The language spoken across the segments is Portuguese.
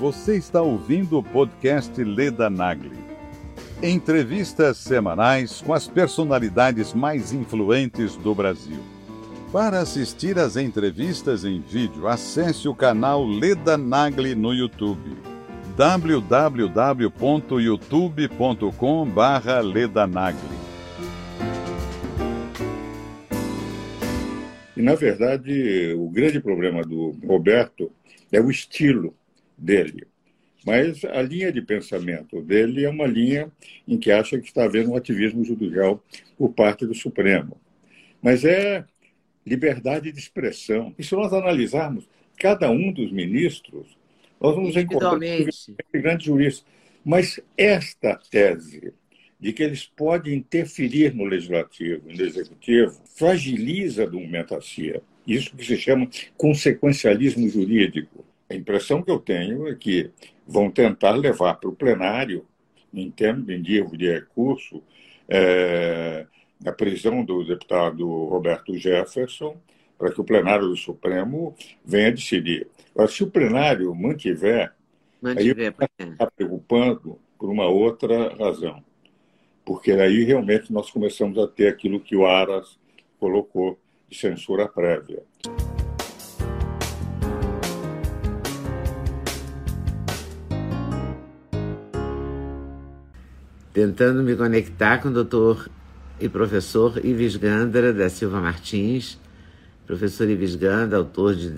Você está ouvindo o podcast Leda Nagli. Entrevistas semanais com as personalidades mais influentes do Brasil. Para assistir às entrevistas em vídeo, acesse o canal Leda Nagli no YouTube. www.youtube.com/ledanagli. E na verdade, o grande problema do Roberto é o estilo dele. Mas a linha de pensamento dele é uma linha em que acha que está havendo um ativismo judicial por parte do Supremo. Mas é liberdade de expressão. E se nós analisarmos cada um dos ministros, nós vamos encontrar grandes juristas. Mas esta tese de que eles podem interferir no legislativo, no executivo, fragiliza a documentacia. Isso que se chama consequencialismo jurídico. A impressão que eu tenho é que vão tentar levar para o plenário, em termos de recurso, é, a prisão do deputado Roberto Jefferson, para que o plenário do Supremo venha decidir. Agora, se o plenário mantiver, mantiver aí está preocupando por uma outra razão. Porque aí realmente nós começamos a ter aquilo que o Aras colocou de censura prévia. Tentando me conectar com o doutor e professor Ives Gandara da Silva Martins. Professor Ives Gandara, autor de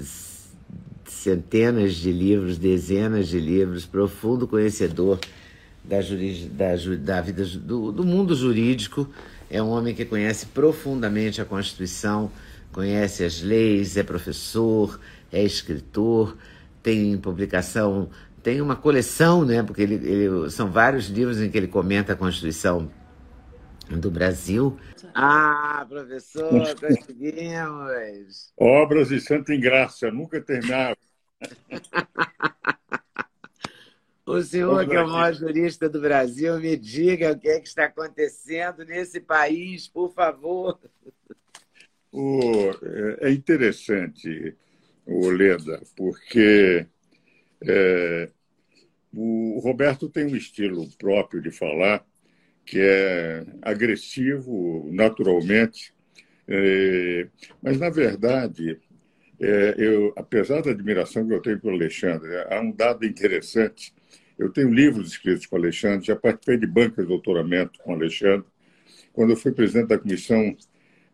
centenas de livros, dezenas de livros, profundo conhecedor da, da, da vida do, do mundo jurídico. É um homem que conhece profundamente a Constituição, conhece as leis, é professor, é escritor, tem publicação tem uma coleção, né? Porque ele, ele, são vários livros em que ele comenta a Constituição do Brasil. Ah, professor, conseguimos! Obras de Santa Ingraça, nunca terminava. O senhor, que é o maior jurista do Brasil, me diga o que é que está acontecendo nesse país, por favor. O, é interessante, o Leda, porque é, o Roberto tem um estilo próprio de falar que é agressivo naturalmente, é, mas na verdade, é, eu, apesar da admiração que eu tenho pelo Alexandre, há um dado interessante. Eu tenho livros escritos com o Alexandre, já participei de bancas de doutoramento com o Alexandre. Quando eu fui presidente da comissão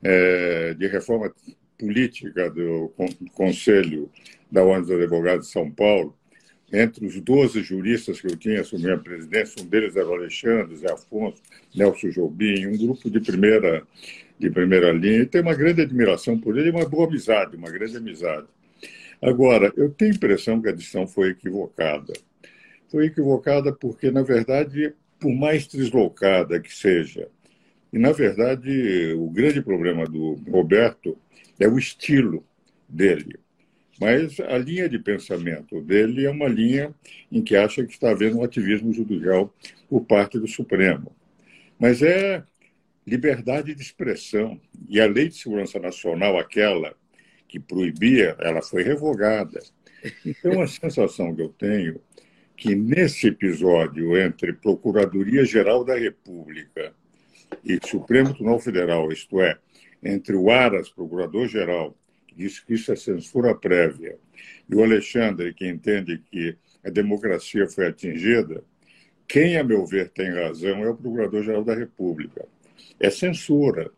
é, de reforma política do Conselho da Ordem dos Advogados de São Paulo, entre os 12 juristas que eu tinha assumido a presidência, um deles era o Alexandre, Zé Afonso, Nelson Jobim, um grupo de primeira, de primeira linha. E tenho uma grande admiração por ele e uma boa amizade, uma grande amizade. Agora, eu tenho a impressão que a decisão foi equivocada. Foi equivocada porque, na verdade, por mais deslocada que seja, e, na verdade, o grande problema do Roberto é o estilo dele. Mas a linha de pensamento dele é uma linha em que acha que está havendo um ativismo judicial por parte do Supremo. Mas é liberdade de expressão. E a Lei de Segurança Nacional, aquela que proibia, ela foi revogada. Então, a sensação que eu tenho que nesse episódio entre Procuradoria-Geral da República e Supremo Tribunal Federal, isto é, entre o Aras, Procurador-Geral, diz que isso é censura prévia, e o Alexandre, que entende que a democracia foi atingida, quem, a meu ver, tem razão é o Procurador-Geral da República. É censura.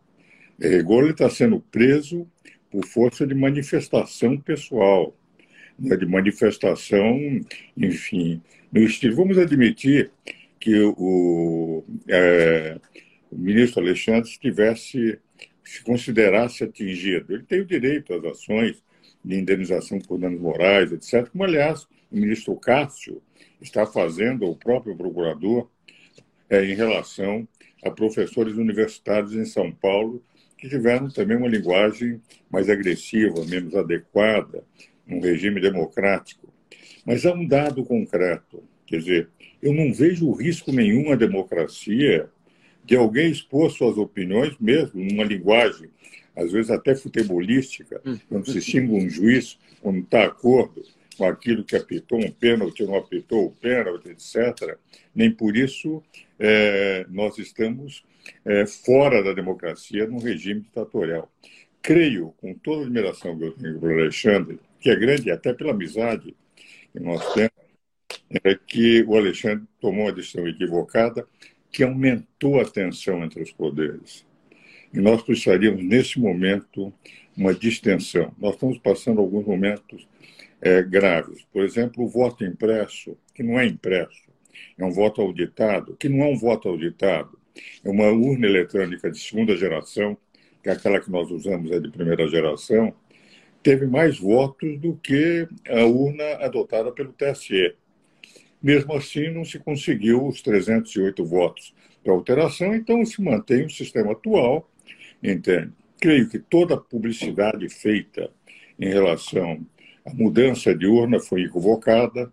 Rigor está sendo preso por força de manifestação pessoal, né, de manifestação, enfim, no estilo. Vamos admitir que o, é, o ministro Alexandre estivesse se considerasse atingido. Ele tem o direito às ações de indenização por danos morais, etc., como, aliás, o ministro Cássio está fazendo, o próprio procurador, é, em relação a professores universitários em São Paulo que tiveram também uma linguagem mais agressiva, menos adequada, num regime democrático. Mas há um dado concreto, quer dizer, eu não vejo risco nenhum à democracia de alguém expor suas opiniões, mesmo numa linguagem, às vezes até futebolística, hum. quando se xinga um juiz, quando não está acordo, com aquilo que apitou um pênalti, não apitou o pênalti, etc. Nem por isso é, nós estamos é, fora da democracia num regime ditatorial. Creio, com toda a admiração que eu tenho pelo Alexandre, que é grande até pela amizade que nós temos, é que o Alexandre tomou uma decisão equivocada que aumentou a tensão entre os poderes. E nós precisaríamos, nesse momento, uma distensão. Nós estamos passando alguns momentos é, graves. Por exemplo, o voto impresso, que não é impresso, é um voto auditado, que não é um voto auditado, é uma urna eletrônica de segunda geração, que é aquela que nós usamos é de primeira geração, teve mais votos do que a urna adotada pelo TSE. Mesmo assim, não se conseguiu os 308 votos para alteração, então se mantém o sistema atual, entende? Creio que toda a publicidade feita em relação à mudança de urna foi equivocada,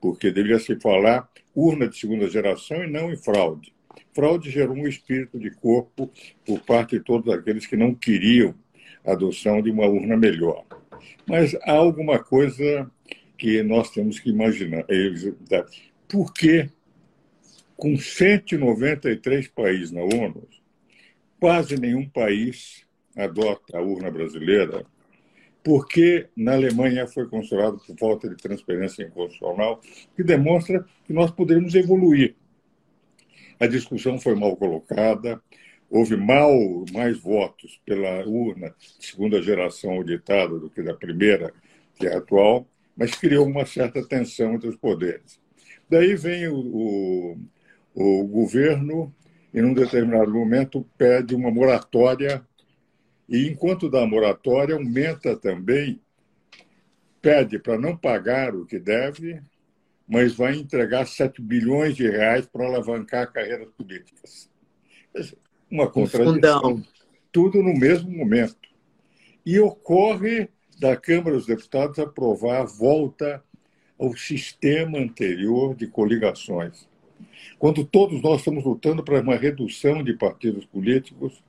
porque deveria se falar urna de segunda geração e não em fraude. Fraude gerou um espírito de corpo por parte de todos aqueles que não queriam a adoção de uma urna melhor. Mas há alguma coisa que nós temos que imaginar. Por que, com 193 países na ONU, quase nenhum país adota a urna brasileira? Porque na Alemanha foi considerado por falta de transparência inconstitucional, que demonstra que nós podemos evoluir. A discussão foi mal colocada, houve mal, mais votos pela urna de segunda geração auditada do que da primeira, que é atual, mas criou uma certa tensão entre os poderes. Daí vem o, o, o governo e, num determinado momento, pede uma moratória, e enquanto dá a moratória, aumenta também, pede para não pagar o que deve, mas vai entregar 7 bilhões de reais para alavancar carreiras políticas. Uma contradição. Tudo no mesmo momento. E ocorre da Câmara dos Deputados aprovar a volta ao sistema anterior de coligações. Quando todos nós estamos lutando para uma redução de partidos políticos,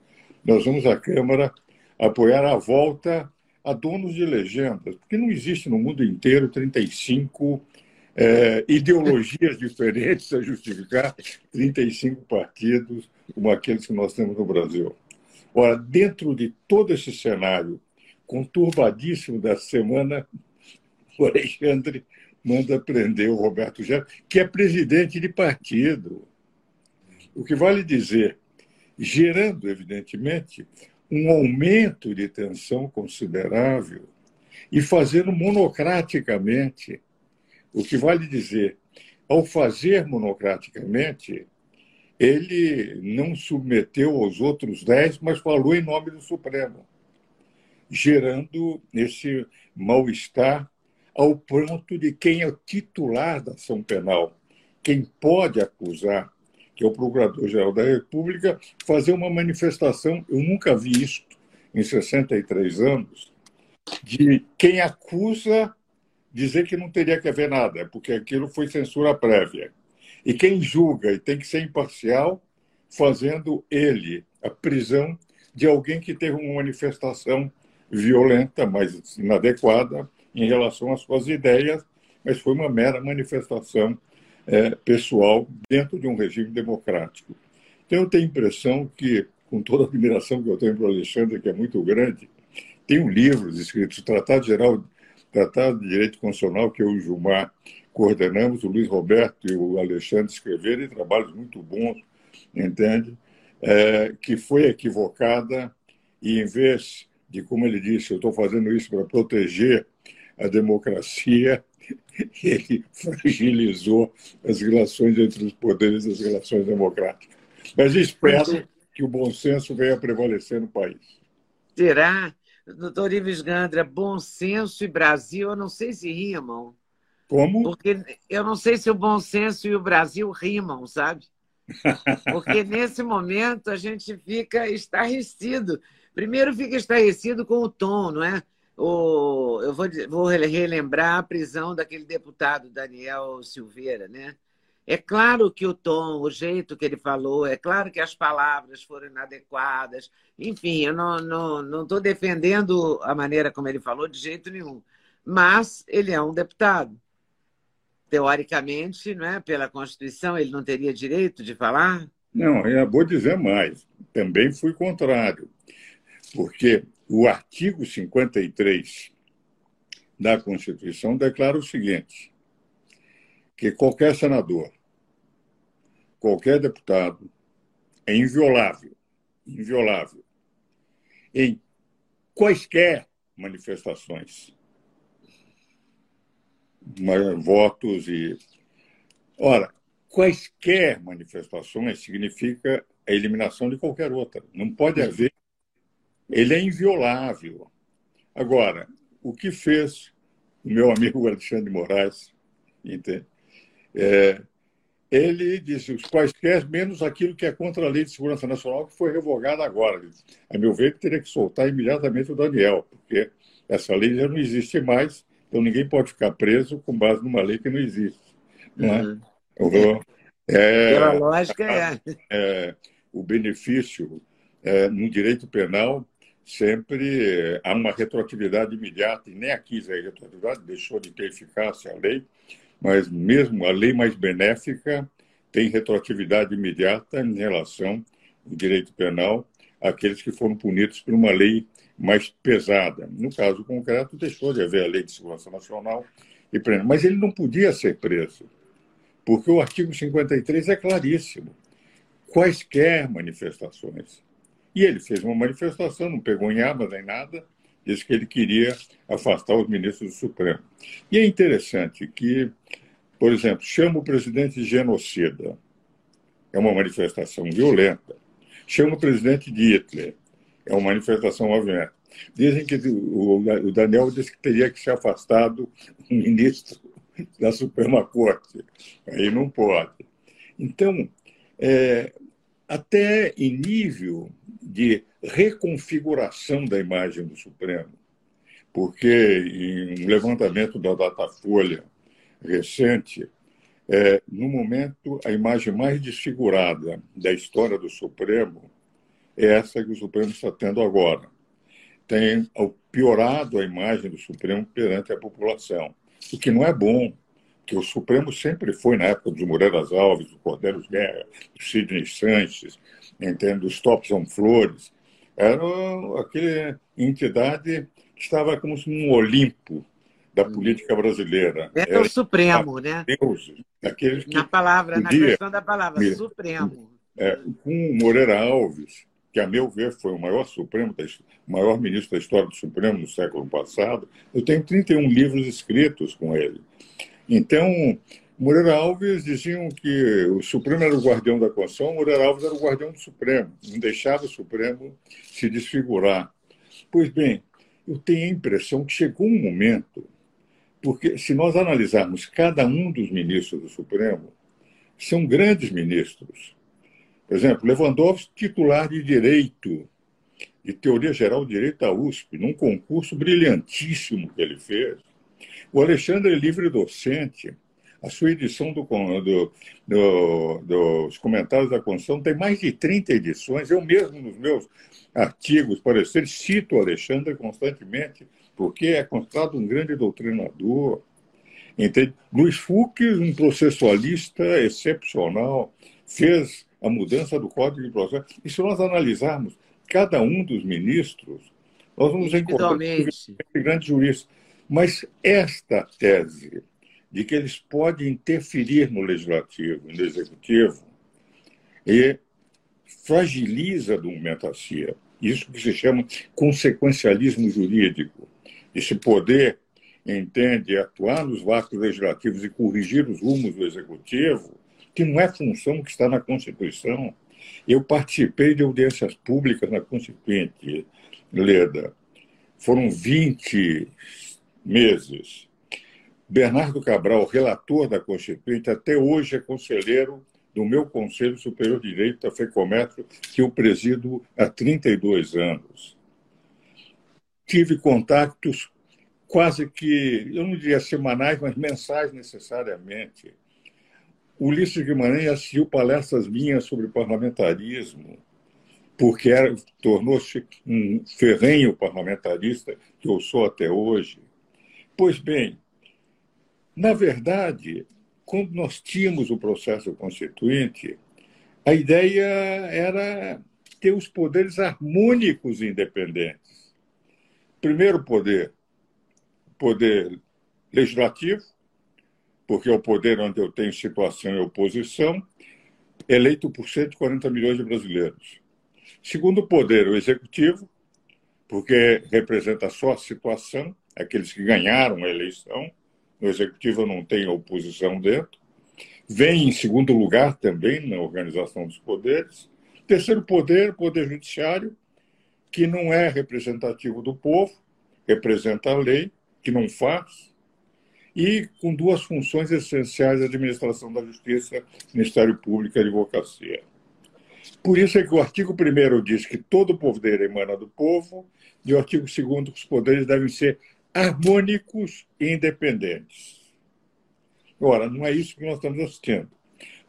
nós vamos à Câmara apoiar a volta a donos de legendas, porque não existe no mundo inteiro 35 é, ideologias diferentes a justificar 35 partidos como aqueles que nós temos no Brasil. Ora, dentro de todo esse cenário conturbadíssimo da semana, o Alexandre manda prender o Roberto Jefferson, que é presidente de partido. O que vale dizer, gerando, evidentemente, um aumento de tensão considerável e fazendo monocraticamente. O que vale dizer, ao fazer monocraticamente, ele não submeteu aos outros dez, mas falou em nome do Supremo gerando esse mal-estar ao ponto de quem é o titular da ação penal, quem pode acusar, que é o Procurador-Geral da República, fazer uma manifestação, eu nunca vi isso em 63 anos, de quem acusa dizer que não teria que haver nada, porque aquilo foi censura prévia. E quem julga e tem que ser imparcial, fazendo ele a prisão de alguém que teve uma manifestação violenta, mas inadequada em relação às suas ideias, mas foi uma mera manifestação é, pessoal dentro de um regime democrático. Então, eu tenho a impressão que, com toda a admiração que eu tenho para o Alexandre, que é muito grande, tem um livro escrito, Tratado Geral, Tratado de Direito Constitucional, que eu e o Gilmar coordenamos, o Luiz Roberto e o Alexandre escreveram, e trabalhos muito bons, entende? É, que foi equivocada e, em vez de como ele disse, eu estou fazendo isso para proteger a democracia, ele fragilizou as relações entre os poderes e as relações democráticas. Mas espero que o bom senso venha a prevalecer no país. Será? Doutor Ives Gandra, bom senso e Brasil, eu não sei se rimam. Como? Porque eu não sei se o bom senso e o Brasil rimam, sabe? Porque nesse momento a gente fica estarrecido Primeiro fica estarrecido com o tom, não é? O, eu vou, vou relembrar a prisão daquele deputado Daniel Silveira, né? É claro que o tom, o jeito que ele falou, é claro que as palavras foram inadequadas. Enfim, eu não estou não, não defendendo a maneira como ele falou de jeito nenhum. mas ele é um deputado. Teoricamente, não é? pela Constituição, ele não teria direito de falar? Não, eu vou dizer mais. Também fui contrário, porque o artigo 53 da Constituição declara o seguinte: que qualquer senador, qualquer deputado é inviolável, inviolável em quaisquer manifestações, votos e ora quaisquer manifestações significa a eliminação de qualquer outra. Não pode haver. Ele é inviolável. Agora, o que fez o meu amigo Alexandre Moraes, entende? É, ele disse os quaisquer, menos aquilo que é contra a Lei de Segurança Nacional, que foi revogada agora. A meu ver, teria que soltar imediatamente o Daniel, porque essa lei já não existe mais, então ninguém pode ficar preso com base numa lei que não existe. Não é? Uhum. É, Pela lógica, é. é o benefício é, no direito penal sempre é, há uma retroatividade imediata, e nem aqui é retroatividade, deixou de ter eficácia a lei, mas mesmo a lei mais benéfica tem retroatividade imediata em relação ao direito penal àqueles que foram punidos por uma lei mais pesada. No caso concreto, deixou de haver a Lei de Segurança Nacional e prendeu. Mas ele não podia ser preso, porque o artigo 53 é claríssimo. Quaisquer manifestações e ele fez uma manifestação, não pegou em armas nem nada, disse que ele queria afastar os ministros do Supremo. E é interessante que, por exemplo, chama o presidente de genocida. É uma manifestação violenta. Chama o presidente de Hitler. É uma manifestação violenta. Dizem que o Daniel disse que teria que ser afastado um ministro da Suprema Corte. Aí não pode. Então, é, até em nível de reconfiguração da imagem do Supremo, porque em um levantamento da Datafolha recente, é, no momento, a imagem mais desfigurada da história do Supremo é essa que o Supremo está tendo agora. Tem piorado a imagem do Supremo perante a população, o que não é bom, que o Supremo sempre foi, na época dos Moreiras Alves, do Cordeiros Guerra, do Sidney Sanches, entende, dos Topson Flores, era aquela entidade que estava como um Olimpo da política brasileira. É era o Supremo, né? Deus, aqueles que na palavra, na questão da palavra, Supremo. É, com o Moreira Alves, que, a meu ver, foi o maior Supremo, o maior ministro da história do Supremo no século passado, eu tenho 31 livros escritos com ele. Então, Moreira Alves diziam que o Supremo era o guardião da Constituição, Moreira Alves era o guardião do Supremo, não deixava o Supremo se desfigurar. Pois bem, eu tenho a impressão que chegou um momento, porque se nós analisarmos cada um dos ministros do Supremo, são grandes ministros. Por exemplo, Lewandowski, titular de Direito, de Teoria Geral de Direito da USP, num concurso brilhantíssimo que ele fez. O Alexandre é livre docente. A sua edição do, do, do, dos comentários da Constituição tem mais de 30 edições. Eu mesmo, nos meus artigos, parecer, cito o Alexandre constantemente, porque é considerado um grande doutrinador. Entende? Luiz Fouque, um processualista excepcional, fez a mudança do Código de Processo. E se nós analisarmos cada um dos ministros, nós vamos encontrar grandes juristas. Mas esta tese de que eles podem interferir no legislativo, no executivo, e fragiliza a documentacia. Isso que se chama consequencialismo jurídico. Esse poder entende atuar nos vácuos legislativos e corrigir os rumos do executivo, que não é função que está na Constituição. Eu participei de audiências públicas na Constituinte, Leda. Foram 20 meses. Bernardo Cabral, relator da Constituinte, até hoje é conselheiro do meu Conselho Superior de Direito da FEComércio, que eu presido há 32 anos. Tive contatos quase que, eu não diria semanais, mas mensais necessariamente. Ulisses Guimarães assistiu palestras minhas sobre parlamentarismo, porque tornou-se um ferrenho parlamentarista, que eu sou até hoje Pois bem, na verdade, quando nós tínhamos o processo constituinte, a ideia era ter os poderes harmônicos e independentes. Primeiro poder, poder legislativo, porque é o poder onde eu tenho situação e oposição, eleito por 140 milhões de brasileiros. Segundo poder, o executivo, porque representa só a situação, aqueles que ganharam a eleição. No executivo não tem oposição dentro. Vem em segundo lugar também na organização dos poderes. Terceiro poder, poder judiciário, que não é representativo do povo, representa a lei, que não faz, e com duas funções essenciais: administração da justiça, Ministério Público e advocacia. Por isso é que o artigo 1 diz que todo poder emana do povo, e o artigo 2 que os poderes devem ser harmônicos e independentes. Ora, não é isso que nós estamos assistindo.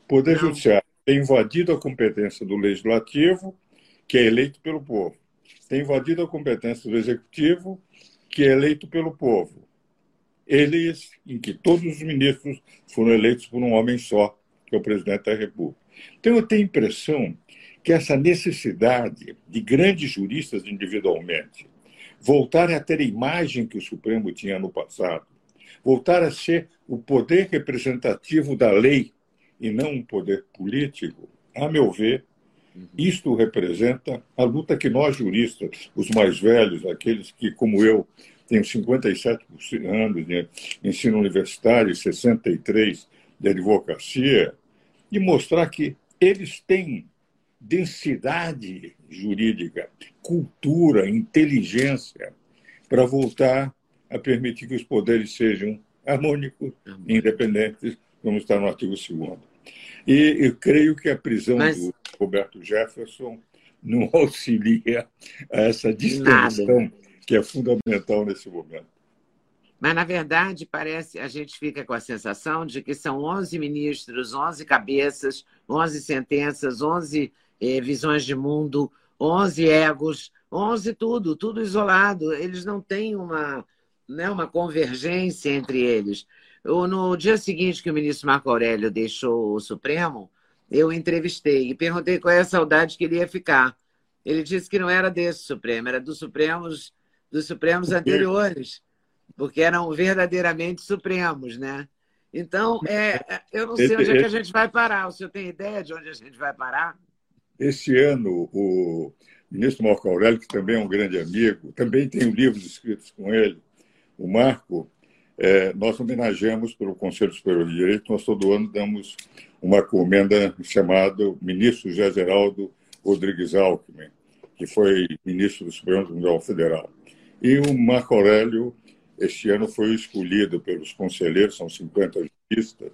O Poder não. Judiciário tem invadido a competência do Legislativo, que é eleito pelo povo. Tem invadido a competência do Executivo, que é eleito pelo povo. Eles, em que todos os ministros foram eleitos por um homem só, que é o presidente da República. Então, eu tenho a impressão que essa necessidade de grandes juristas individualmente voltarem a ter a imagem que o Supremo tinha no passado, voltar a ser o poder representativo da lei e não um poder político, a meu ver, isto representa a luta que nós juristas, os mais velhos, aqueles que, como eu, tenho 57 anos de ensino universitário e 63 de advocacia, de mostrar que eles têm densidade jurídica, cultura, inteligência, para voltar a permitir que os poderes sejam harmônicos independentes, como está no artigo 2. E eu creio que a prisão Mas... do Roberto Jefferson não auxilia a essa distensão que é fundamental nesse momento. Mas, na verdade, parece, a gente fica com a sensação de que são 11 ministros, 11 cabeças, 11 sentenças, 11 eh, visões de mundo, 11 egos, 11 tudo, tudo isolado. Eles não têm uma, né, uma convergência entre eles. Eu, no dia seguinte que o ministro Marco Aurélio deixou o Supremo, eu entrevistei e perguntei qual é a saudade que ele ia ficar. Ele disse que não era desse Supremo, era dos Supremos, dos Supremos anteriores, porque eram verdadeiramente Supremos, né? Então, é, eu não sei onde é que a gente vai parar. O senhor tem ideia de onde a gente vai parar? Esse ano, o ministro Marco Aurélio, que também é um grande amigo, também tem livros escritos com ele, o Marco, é, nós homenageamos pelo Conselho Superior de Direito, nós todo ano damos uma comenda chamada Ministro José Geraldo Rodrigues Alckmin, que foi ministro do Supremo Tribunal Federal. E o Marco Aurélio, este ano, foi escolhido pelos conselheiros, são 50 juristas,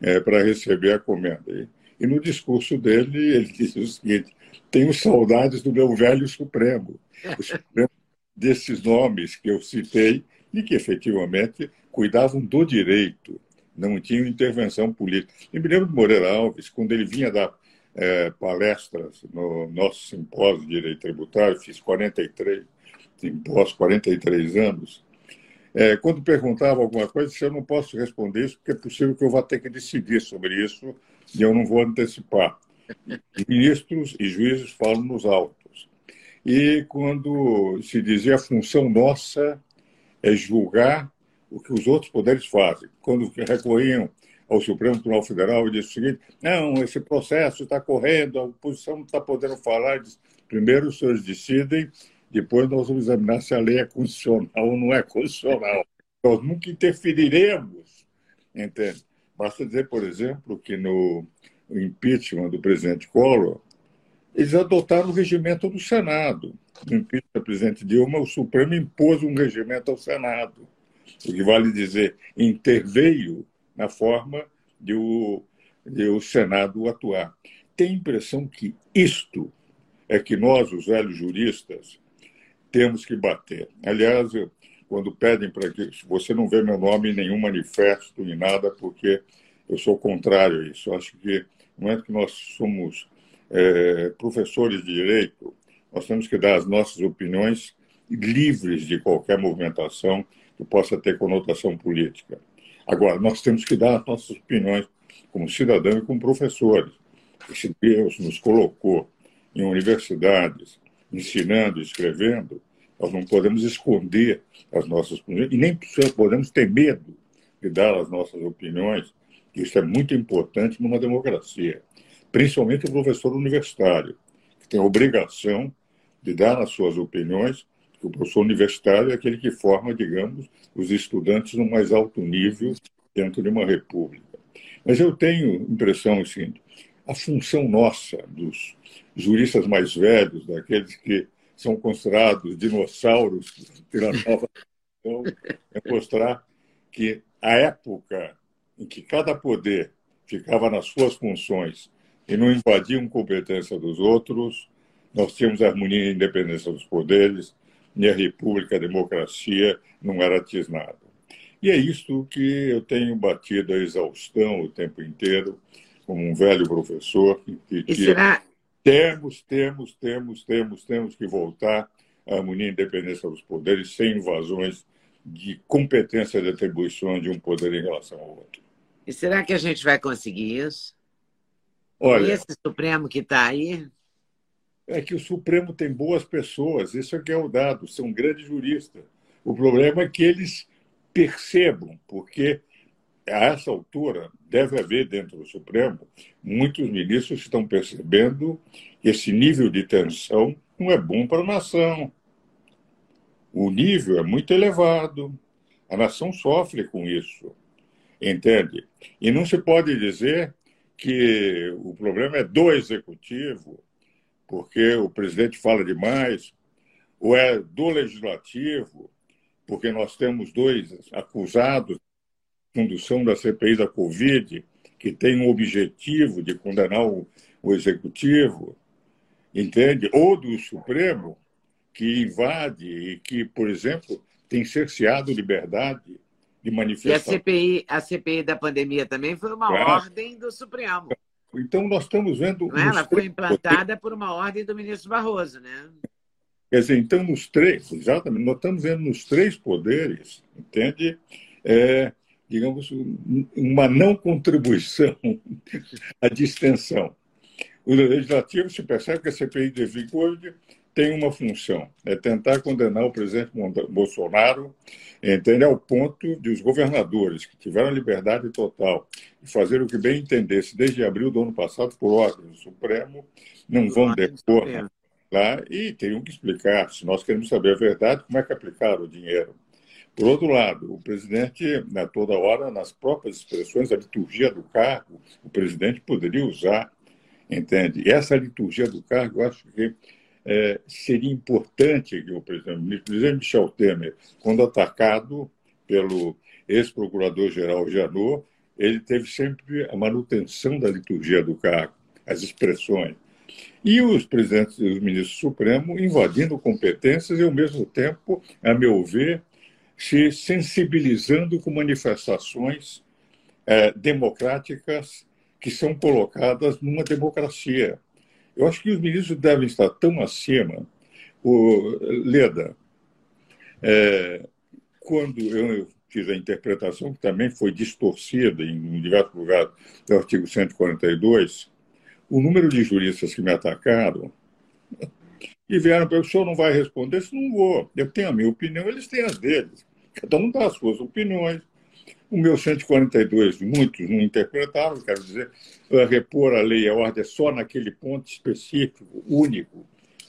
é, para receber a comenda. E e no discurso dele, ele disse o seguinte: tenho saudades do meu velho Supremo, o Supremo desses nomes que eu citei e que efetivamente cuidavam do direito, não tinham intervenção política. E me lembro de Moreira Alves, quando ele vinha dar é, palestras no nosso simpósio de direito tributário, fiz 43 simpósios, 43 anos. É, quando perguntava alguma coisa, eu não posso responder isso, porque é possível que eu vá ter que decidir sobre isso e eu não vou antecipar. Ministros e juízes falam nos autos. E quando se dizia a função nossa é julgar o que os outros poderes fazem. Quando recorriam ao Supremo Tribunal Federal e disse o seguinte: não, esse processo está correndo, a oposição não está podendo falar. Diz, Primeiro os senhores decidem, depois nós vamos examinar se a lei é constitucional ou não é constitucional. Nós nunca interferiremos, entende? Basta dizer, por exemplo, que no impeachment do presidente Collor, eles adotaram o regimento do Senado. No impeachment do presidente Dilma, o Supremo impôs um regimento ao Senado, o que vale dizer, interveio na forma de o, de o Senado atuar. Tem a impressão que isto é que nós, os velhos juristas, temos que bater. Aliás, eu, quando pedem para que você não vê meu nome em nenhum manifesto nem nada, porque eu sou contrário a isso. Eu acho que no momento que nós somos é, professores de direito, nós temos que dar as nossas opiniões livres de qualquer movimentação que possa ter conotação política. Agora, nós temos que dar as nossas opiniões como cidadão e como professores. Se Deus nos colocou em universidades, ensinando, escrevendo, nós não podemos esconder as nossas opiniões e nem podemos ter medo de dar as nossas opiniões. Isso é muito importante numa democracia, principalmente o professor universitário, que tem a obrigação de dar as suas opiniões, o professor universitário é aquele que forma, digamos, os estudantes no mais alto nível dentro de uma república. Mas eu tenho impressão assim, a função nossa dos juristas mais velhos, daqueles que são considerados dinossauros pela nova é mostrar que a época em que cada poder ficava nas suas funções e não invadiam competência dos outros, nós tínhamos harmonia e independência dos poderes, e a república, a democracia não era tisnada. E é isto que eu tenho batido a exaustão o tempo inteiro, como um velho professor, que, que será... temos, temos, temos, temos, temos que voltar à harmonia e independência dos poderes, sem invasões de competência de atribuição de um poder em relação ao outro. E será que a gente vai conseguir isso? Olha, e esse Supremo que está aí? É que o Supremo tem boas pessoas, isso é que é o dado, são grandes juristas. O problema é que eles percebam, porque a essa altura deve haver dentro do Supremo muitos ministros que estão percebendo que esse nível de tensão não é bom para a nação. O nível é muito elevado. A nação sofre com isso. Entende? E não se pode dizer que o problema é do executivo, porque o presidente fala demais, ou é do legislativo, porque nós temos dois acusados condução da CPI da Covid, que tem o objetivo de condenar o, o executivo, entende? Ou do Supremo, que invade e que, por exemplo, tem cerceado liberdade de manifestação. E a CPI, a CPI da pandemia também foi uma é. ordem do Supremo. Então, nós estamos vendo. Não, é? ela foi implantada por uma ordem do ministro Barroso, né? Quer dizer, então, nos três, exatamente, nós estamos vendo nos três poderes, entende? É, digamos, uma não contribuição à distensão. O legislativo se percebe que a CPI de vigor tem uma função, é tentar condenar o presidente Bolsonaro, entende, ao ponto de os governadores, que tiveram liberdade total de fazer o que bem entendesse desde abril do ano passado, por ordem do Supremo, não vão depor lá e teriam que explicar, se nós queremos saber a verdade, como é que aplicaram o dinheiro. Por outro lado, o presidente, né, toda hora, nas próprias expressões, a liturgia do cargo, o presidente poderia usar, entende? E essa liturgia do cargo, eu acho que é, seria importante que o presidente, o presidente Michel Temer, quando atacado pelo ex-procurador-geral Janot, ele teve sempre a manutenção da liturgia do cargo, as expressões. E os presidentes e os ministros supremos invadindo competências e, ao mesmo tempo, a meu ver, se sensibilizando com manifestações é, democráticas que são colocadas numa democracia. Eu acho que os ministros devem estar tão acima. O Leda, é, quando eu fiz a interpretação, que também foi distorcida em diversos lugares do artigo 142, o número de juristas que me atacaram e vieram para o senhor não vai responder, se não vou. Eu tenho a minha opinião, eles têm as deles. Cada um dá as suas opiniões. O meu 142, muitos não interpretaram, quero dizer, repor a lei e a ordem é só naquele ponto específico, único,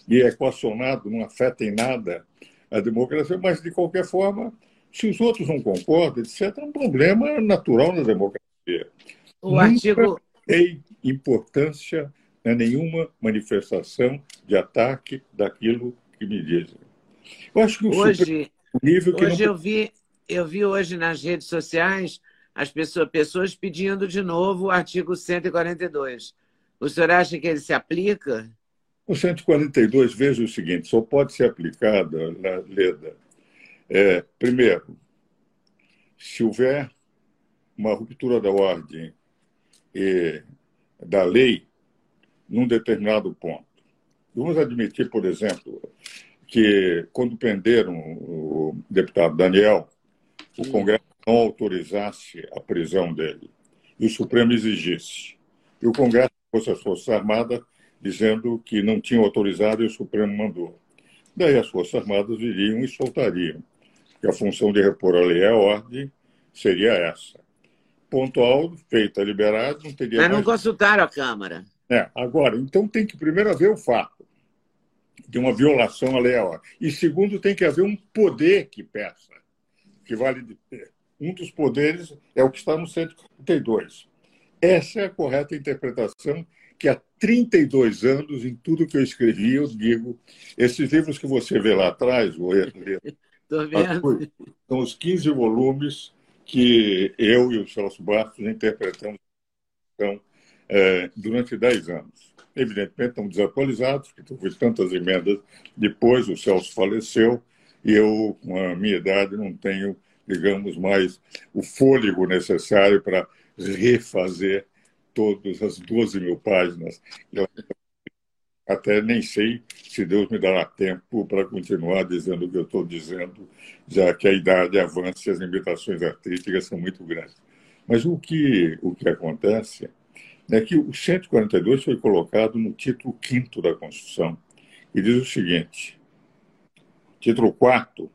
e equacionado, não afeta em nada a democracia, mas, de qualquer forma, se os outros não concordam, etc., é um problema natural na democracia. O Nunca artigo. Tem importância a nenhuma manifestação de ataque daquilo que me dizem. Eu acho que o hoje, nível que hoje não... eu vi eu vi hoje nas redes sociais as pessoas, pessoas pedindo de novo o artigo 142. O senhor acha que ele se aplica? O 142, veja o seguinte, só pode ser aplicado, Leda, é, primeiro, se houver uma ruptura da ordem e da lei num determinado ponto. Vamos admitir, por exemplo, que quando prenderam o deputado Daniel, o Congresso não autorizasse a prisão dele e o Supremo exigisse, e o Congresso fosse as Forças Armadas dizendo que não tinham autorizado e o Supremo mandou. Daí as Forças Armadas viriam e soltariam, que a função de repor a lei e a ordem seria essa. Pontual, feita, liberado, não teria Mas não mais... consultaram a Câmara. É, agora, então tem que primeiro haver o fato de uma violação à lei e. E segundo, tem que haver um poder que peça, que vale de Um dos poderes é o que está no 142. Essa é a correta interpretação que há 32 anos, em tudo que eu escrevi, eu digo, esses livros que você vê lá atrás, vendo. são os 15 volumes que eu e o Celso Bastos interpretamos então, é, durante 10 anos. Evidentemente, estão desatualizados, porque houve tantas emendas depois, o Celso faleceu, e eu, com a minha idade, não tenho, digamos, mais o fôlego necessário para refazer todas as 12 mil páginas. Eu até nem sei se Deus me dará tempo para continuar dizendo o que eu estou dizendo, já que a idade avança e as limitações artísticas são muito grandes. Mas o que, o que acontece é que o 142 foi colocado no título 5 da Constituição e diz o seguinte: título 4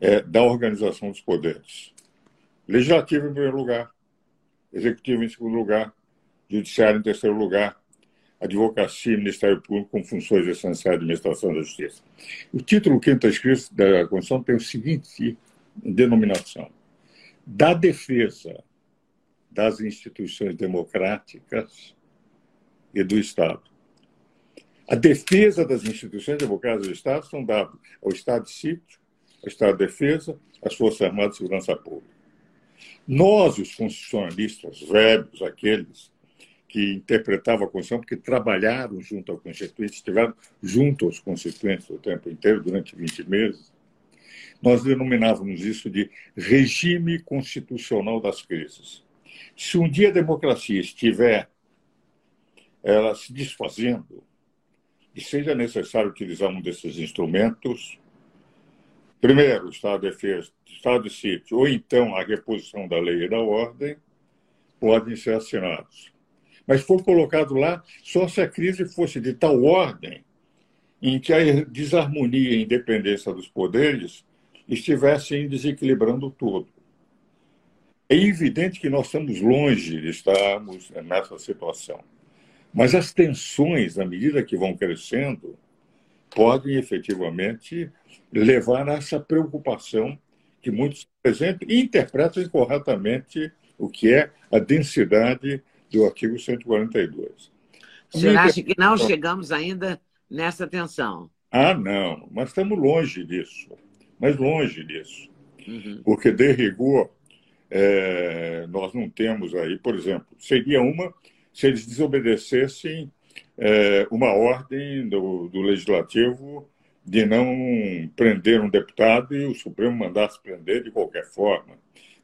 é da organização dos poderes. Legislativo em primeiro lugar, executivo em segundo lugar, judiciário em terceiro lugar, advocacia e Ministério Público com funções essenciais de administração da justiça. O título 5 escrito da Constituição tem o seguinte denominação: da defesa das instituições democráticas e do Estado. A defesa das instituições democráticas do Estado são dados ao Estado de sítio, ao Estado de defesa, às Forças Armadas e Segurança Pública. Nós, os constitucionalistas velhos, aqueles que interpretavam a Constituição, porque trabalharam junto ao Constituinte, estiveram junto aos Constituintes o tempo inteiro, durante 20 meses, nós denominávamos isso de regime constitucional das crises. Se um dia a democracia estiver ela se desfazendo, e seja necessário utilizar um desses instrumentos, primeiro, o Estado de defesa, Estado de sítio, ou então a reposição da lei e da ordem, podem ser assinados. Mas foi colocado lá só se a crise fosse de tal ordem em que a desarmonia e independência dos poderes estivessem desequilibrando tudo. É evidente que nós estamos longe de estarmos nessa situação. Mas as tensões, à medida que vão crescendo, podem efetivamente levar a essa preocupação que muitos apresentam e interpretam incorretamente o que é a densidade do artigo 142. O senhor acha que não chegamos ainda nessa tensão? Ah, não, mas estamos longe disso. Mas longe disso. Uhum. Porque, de rigor, é, nós não temos aí, por exemplo, seria uma se eles desobedecessem é, uma ordem do, do, Legislativo de não prender um deputado e o Supremo mandasse prender de qualquer forma.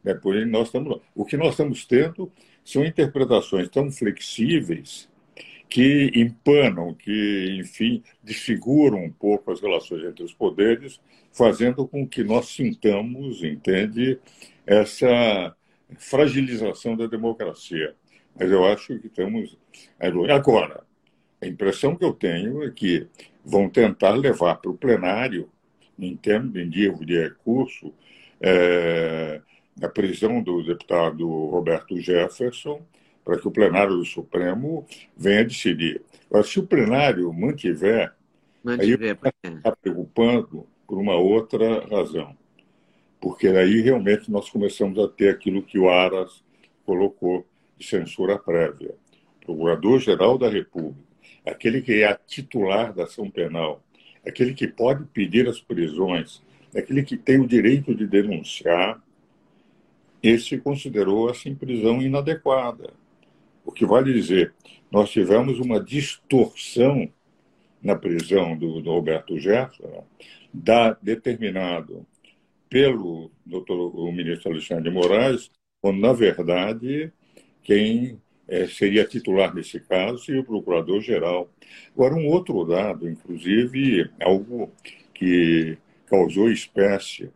Né? Por nós estamos, o que nós estamos tendo são interpretações tão flexíveis que empanam, que, enfim, desfiguram um pouco as relações entre os poderes, fazendo com que nós sintamos, entende, essa fragilização da democracia. Mas eu acho que estamos. Agora, a impressão que eu tenho é que vão tentar levar para o plenário, em termos de envio de recurso, é, a prisão do deputado Roberto Jefferson, para que o plenário do Supremo venha decidir. Agora, se o plenário mantiver, mantiver aí está preocupando por uma outra razão porque aí realmente nós começamos a ter aquilo que o Aras colocou de censura prévia. Procurador-Geral da República, aquele que é a titular da ação penal, aquele que pode pedir as prisões, aquele que tem o direito de denunciar, esse considerou essa prisão inadequada. O que vale dizer, nós tivemos uma distorção na prisão do, do Roberto Jefferson, da determinado pelo doutor, o ministro Alexandre de Moraes, quando, na verdade, quem é, seria titular nesse caso seria o procurador-geral. Agora, um outro dado, inclusive, algo que causou espécie.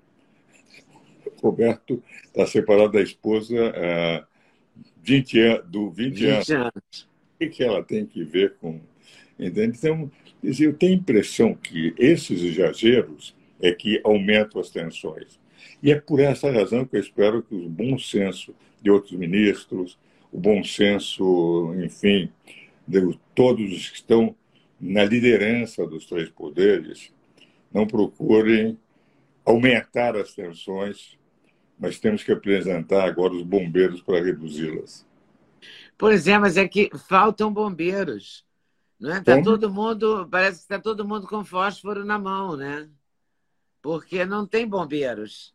Roberto está separado da esposa há 20, an do 20, 20 anos. anos. O que ela tem que ver com. Entende? Então, eu tenho a impressão que esses exageros é que aumentam as tensões. E é por essa razão que eu espero que o bom senso de outros ministros, o bom senso, enfim, de todos os que estão na liderança dos três poderes, não procurem aumentar as tensões, mas temos que apresentar agora os bombeiros para reduzi-las. Pois é, mas é que faltam bombeiros. Não é? Tá todo mundo, parece que está todo mundo com fósforo na mão, né? Porque não tem bombeiros.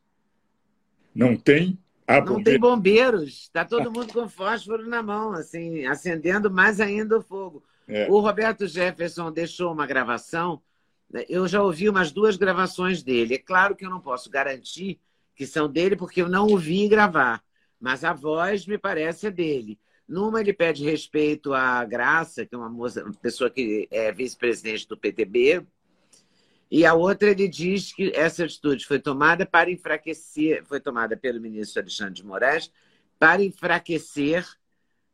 Não tem? Ah, não tem bombeiros. Está todo mundo com fósforo na mão, assim, acendendo mais ainda o fogo. É. O Roberto Jefferson deixou uma gravação. Né? Eu já ouvi umas duas gravações dele. É claro que eu não posso garantir que são dele, porque eu não ouvi gravar. Mas a voz me parece é dele. Numa, ele pede respeito à Graça, que é uma moça, uma pessoa que é vice-presidente do PTB, e a outra, ele diz que essa atitude foi tomada para enfraquecer, foi tomada pelo ministro Alexandre de Moraes, para enfraquecer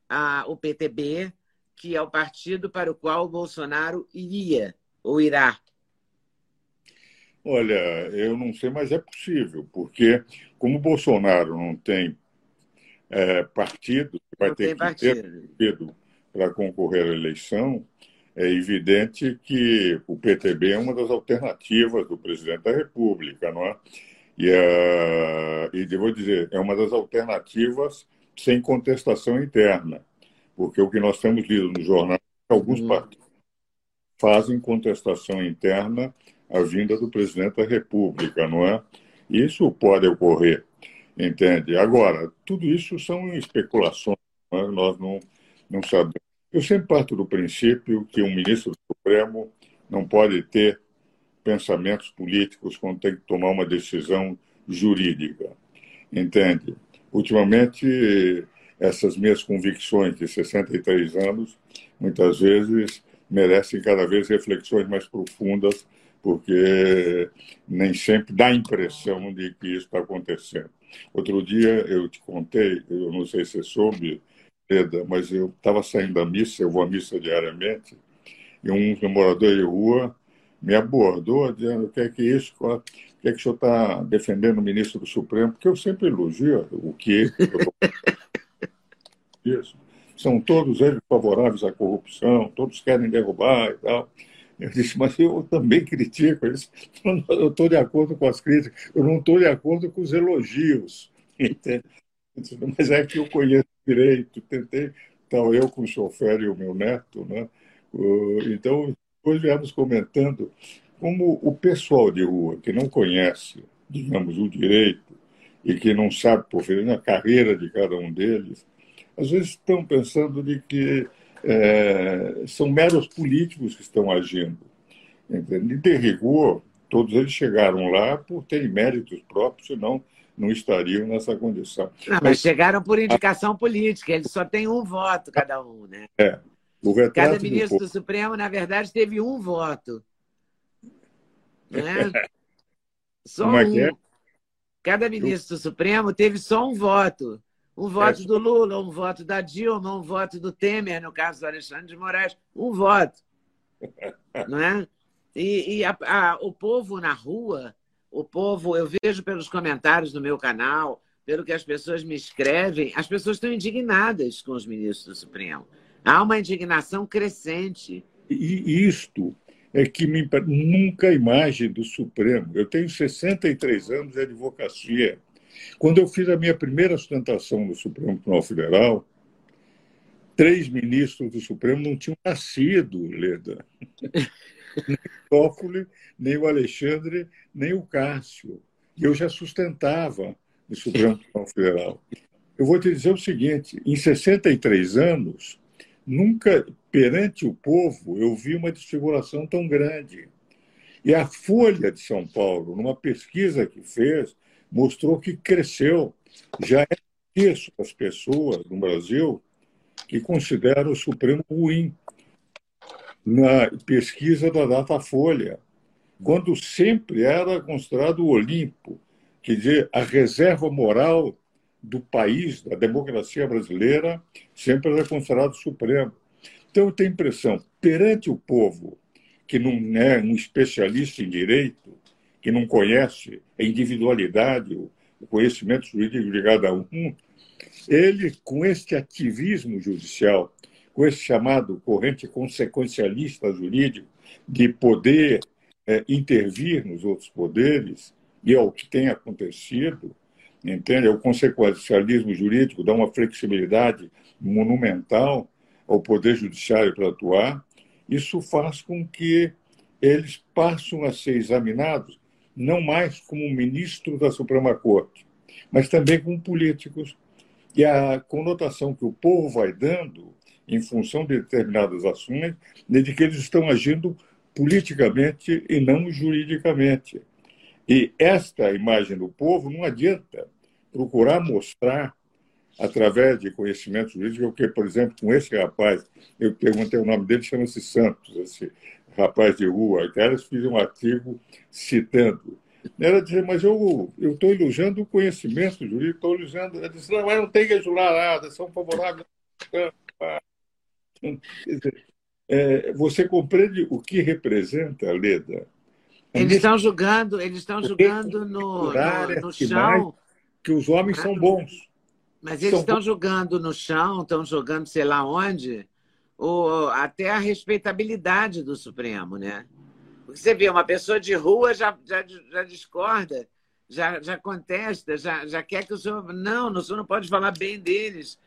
a, o PTB, que é o partido para o qual o Bolsonaro iria ou irá. Olha, eu não sei, mas é possível, porque como o Bolsonaro não tem é, partido, vai não ter que partido. ter partido para concorrer à eleição, é evidente que o PTB é uma das alternativas do presidente da República, não é? E, uh, e devo dizer, é uma das alternativas sem contestação interna, porque o que nós temos lido no jornal é que alguns uhum. partidos fazem contestação interna à vinda do presidente da República, não é? Isso pode ocorrer, entende? Agora, tudo isso são especulações, não é? nós não, não sabemos eu sempre parto do princípio que um ministro do Supremo não pode ter pensamentos políticos quando tem que tomar uma decisão jurídica. Entende? Ultimamente, essas minhas convicções de 63 anos, muitas vezes, merecem cada vez reflexões mais profundas, porque nem sempre dá a impressão de que isso está acontecendo. Outro dia eu te contei, eu não sei se você soube, mas eu estava saindo da missa, eu vou à missa diariamente, e um morador de rua me abordou dizendo o que é que é isso, o que é que o senhor está defendendo o ministro do Supremo, porque eu sempre elogio o que isso. São todos eles favoráveis à corrupção, todos querem derrubar e tal. Eu disse, mas eu também critico isso. Eu estou de acordo com as críticas, eu não estou de acordo com os elogios. Entende? Mas é que eu conheço direito, tentei, tal eu com o chofer e o meu neto, né? Então, depois viemos comentando como o pessoal de rua que não conhece, digamos, o direito e que não sabe proferir a carreira de cada um deles, às vezes estão pensando de que é, são meros políticos que estão agindo. Entende? De rigor, todos eles chegaram lá por terem méritos próprios, senão não estariam nessa condição. Não, mas, mas, chegaram por indicação política, eles só têm um voto cada um, né? É. cada ministro do... do... Supremo, na verdade, teve um voto. Né? Só Como é um. É? Cada ministro do Supremo teve só um voto. Um voto é. do Lula, um voto da Dilma, um voto do Temer, no caso do Alexandre de Moraes, um voto. Não é? E, e a, a, o povo na rua o povo, eu vejo pelos comentários no meu canal, pelo que as pessoas me escrevem, as pessoas estão indignadas com os ministros do Supremo. Há uma indignação crescente. E isto é que me, nunca a imagem do Supremo. Eu tenho 63 anos de advocacia. Quando eu fiz a minha primeira sustentação no Supremo Tribunal Federal, três ministros do Supremo não tinham nascido, Leda. nem o Toffoli, nem o Alexandre, nem o Cássio. E eu já sustentava no Supremo Tribunal Federal. Eu vou te dizer o seguinte: em 63 anos, nunca perante o povo eu vi uma desfiguração tão grande. E a Folha de São Paulo, numa pesquisa que fez, mostrou que cresceu. Já é isso as pessoas no Brasil que consideram o Supremo ruim na pesquisa da Datafolha, quando sempre era considerado o Olimpo, Quer dizer, a reserva moral do país, da democracia brasileira, sempre era considerado supremo. Então, eu tenho a impressão, perante o povo, que não é um especialista em direito, que não conhece a individualidade, o conhecimento jurídico de cada um, ele, com este ativismo judicial, com esse chamado corrente consequencialista jurídico, de poder é, intervir nos outros poderes, e é o que tem acontecido, entende? É o consequencialismo jurídico dá uma flexibilidade monumental ao Poder Judiciário para atuar. Isso faz com que eles passem a ser examinados não mais como ministro da Suprema Corte, mas também como políticos. E a conotação que o povo vai dando em função de determinadas ações é de que eles estão agindo politicamente e não juridicamente. E esta imagem do povo não adianta procurar mostrar através de conhecimento jurídico, que, por exemplo, com esse rapaz, eu perguntei o nome dele, chama-se Santos, esse rapaz de rua, cara, fiz um artigo citando. Era dizer, mas eu estou elogiando o conhecimento jurídico, estou elogiando. Ele disse, não, mas não tem que ajular nada, são favoráveis. É, você compreende o que representa, Leda? Eles estão julgando, eles estão julgando no, no, no chão. Que os homens são bons. Mas eles estão jogando no chão, estão jogando sei lá onde, o, até a respeitabilidade do Supremo, né? Porque você vê, uma pessoa de rua já, já, já discorda, já, já contesta, já, já quer que o senhor. Não, o senhor não pode falar bem deles.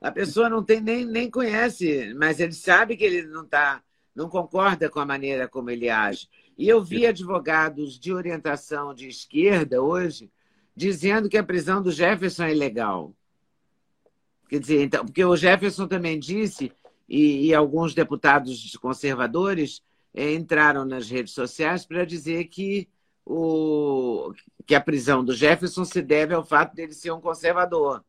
A pessoa não tem nem, nem conhece, mas ele sabe que ele não tá, não concorda com a maneira como ele age. E eu vi advogados de orientação de esquerda hoje dizendo que a prisão do Jefferson é ilegal. Quer dizer, então, porque o Jefferson também disse, e, e alguns deputados conservadores é, entraram nas redes sociais para dizer que, o, que a prisão do Jefferson se deve ao fato dele ser um conservador.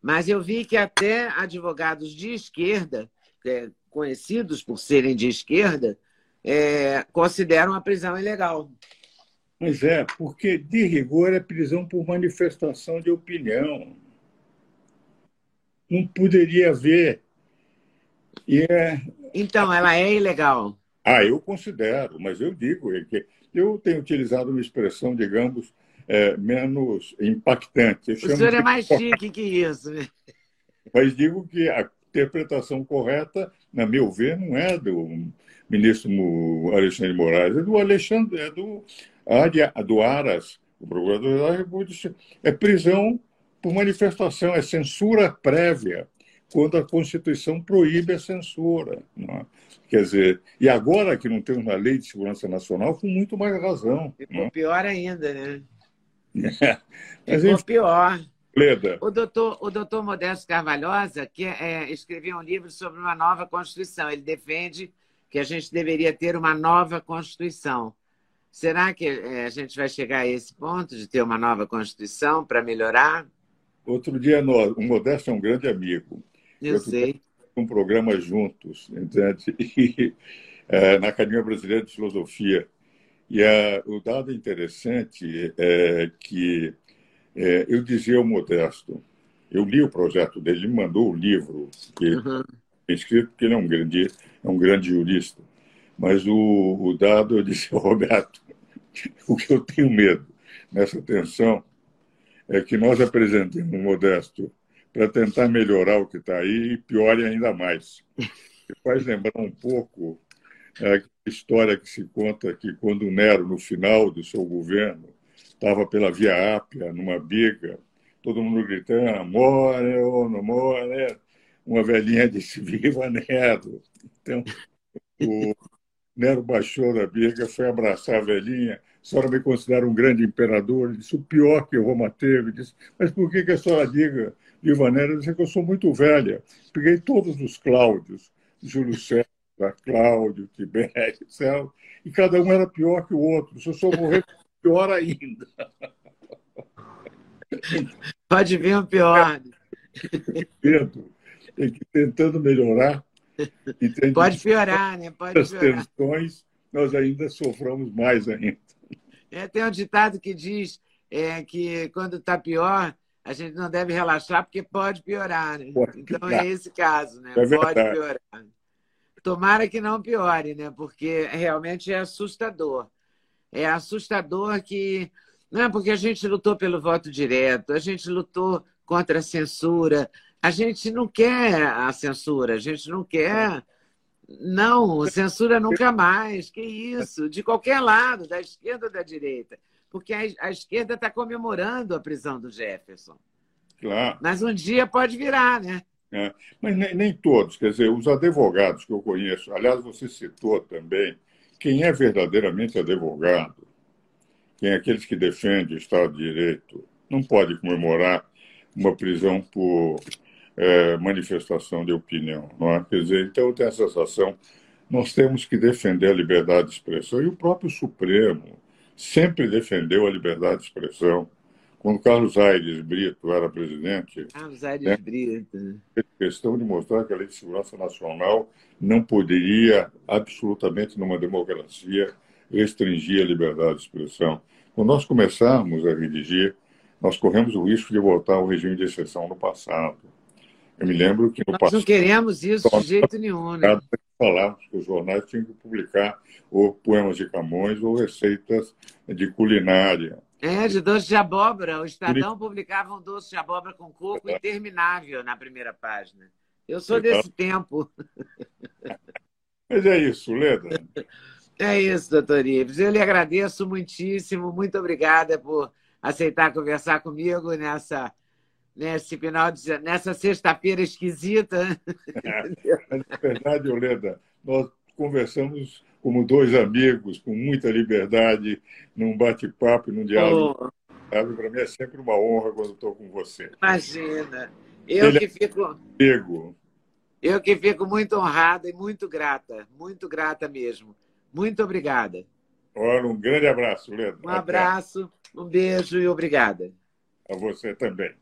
Mas eu vi que até advogados de esquerda, é, conhecidos por serem de esquerda, é, consideram a prisão ilegal. Mas é, porque de rigor é prisão por manifestação de opinião. Não poderia haver. E é... Então, ela é ilegal. Ah, eu considero, mas eu digo que eu tenho utilizado uma expressão, digamos, é, menos impactante. Eu o senhor é mais chique que isso. Mas digo que a interpretação correta, na meu ver, não é do ministro Alexandre Moraes, é do Alexandre, é do, do Aras, o procurador da República. É prisão por manifestação, é censura prévia, quando a Constituição proíbe a censura. É? Quer dizer, e agora que não temos uma lei de segurança nacional, com muito mais razão. Ficou é? pior ainda, né? Ficou enfim, pior. Leda. O doutor, o doutor Modesto Carvalhosa que é, escreveu um livro sobre uma nova Constituição. Ele defende que a gente deveria ter uma nova Constituição. Será que é, a gente vai chegar a esse ponto de ter uma nova Constituição para melhorar? Outro dia, nós, o Modesto é um grande amigo. Eu Outro sei. Um programa juntos, entende? E, é, na Academia Brasileira de Filosofia. E é, o dado interessante é que é, eu dizia ao Modesto, eu li o projeto dele, ele me mandou o livro que uhum. é escrito, porque ele é um grande, é um grande jurista. Mas o, o dado, eu disse ao Roberto, o que eu tenho medo nessa tensão é que nós apresentemos um Modesto para tentar melhorar o que está aí e piore ainda mais. Faz lembrar um pouco é, a história que se conta que quando Nero, no final do seu governo, estava pela Via Ápia, numa biga, todo mundo gritando, more, não more. Uma velhinha disse, viva Nero. Então, o Nero baixou da biga, foi abraçar a velhinha. A senhora me considera um grande imperador? Ele disse, o pior que Roma teve. Ele disse, mas por que, que a senhora diga, Nero? Ele disse que eu sou muito velha. Peguei todos os Cláudios, Júlio César, Cláudio, Tibério, Céu, e cada um era pior que o outro. Se eu só morrer pior ainda. Pode vir o pior. Tem que tentando melhorar. Pode piorar, né? Pode as piorar. tensões, nós ainda sofremos mais ainda. É, tem um ditado que diz: é que quando está pior, a gente não deve relaxar porque pode piorar, né? Pode então é esse caso, né? É pode piorar. Tomara que não piore, né? Porque realmente é assustador. É assustador que. Não é porque a gente lutou pelo voto direto, a gente lutou contra a censura. A gente não quer a censura, a gente não quer. Não, censura nunca mais. Que isso? De qualquer lado, da esquerda ou da direita. Porque a, a esquerda está comemorando a prisão do Jefferson. Claro. Mas um dia pode virar, né? É, mas nem, nem, todos, quer dizer, os advogados que eu conheço, aliás, você citou também, quem é verdadeiramente advogado, quem é aqueles que defendem o Estado de Direito, não pode comemorar uma prisão por é, manifestação de opinião, não é? Quer dizer, então eu tenho a sensação, nós temos que defender a liberdade de expressão, e o próprio Supremo sempre defendeu a liberdade de expressão, quando Carlos Aires Brito era presidente. Carlos Aires né, Brito. Fez questão de mostrar que a Lei de Segurança Nacional não poderia, absolutamente numa democracia, restringir a liberdade de expressão. Quando nós começamos a redigir, nós corremos o risco de voltar ao regime de exceção no passado. Eu me lembro que no nós passado. Nós não queremos isso de jeito nenhum. Né? Falávamos que os jornais tinham que publicar ou poemas de Camões ou receitas de culinária. É, de doce de abóbora. O Estadão publicava um doce de abóbora com coco interminável na primeira página. Eu sou desse tempo. Mas é isso, Leda. É isso, doutor Ives. Eu lhe agradeço muitíssimo. Muito obrigada por aceitar conversar comigo nessa, nesse final de, nessa sexta-feira esquisita. É, na verdade, Leda, nós conversamos como dois amigos, com muita liberdade, num bate-papo, num diálogo. Oh. Para mim é sempre uma honra quando estou com você. Imagina. Eu Ele que fico. Amigo. Eu que fico muito honrada e muito grata, muito grata mesmo. Muito obrigada. Ora, um grande abraço, Leandro. Um abraço, um beijo e obrigada. A você também.